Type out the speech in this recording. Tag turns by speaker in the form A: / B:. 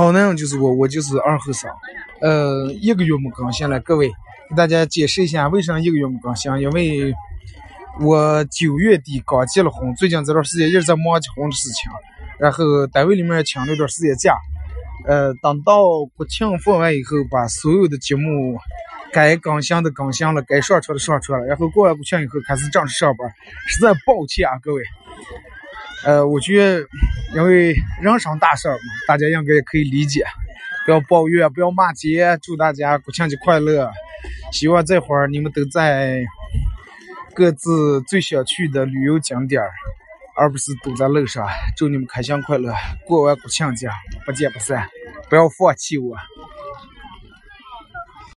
A: 好男人就是我，我就是二后生。呃，一个月没更新了，各位给大家解释一下为啥一个月没更新，因为我九月底刚结了婚，最近这段时间一直在忙结婚的事情，然后单位里面请了一段时间假。呃，等到国庆放完以后，把所有的节目该更新的更新了，该上传的上传了，然后过完国庆以后开始正式上班。实在抱歉啊，各位。呃，我觉得因为人生大事嘛，大家应该也可以理解，不要抱怨，不要骂街。祝大家国庆节快乐！希望这会儿你们都在各自最想去的旅游景点儿。而不是堵在路上，祝你们开心快乐，过完国庆节不见不散，不要放弃我。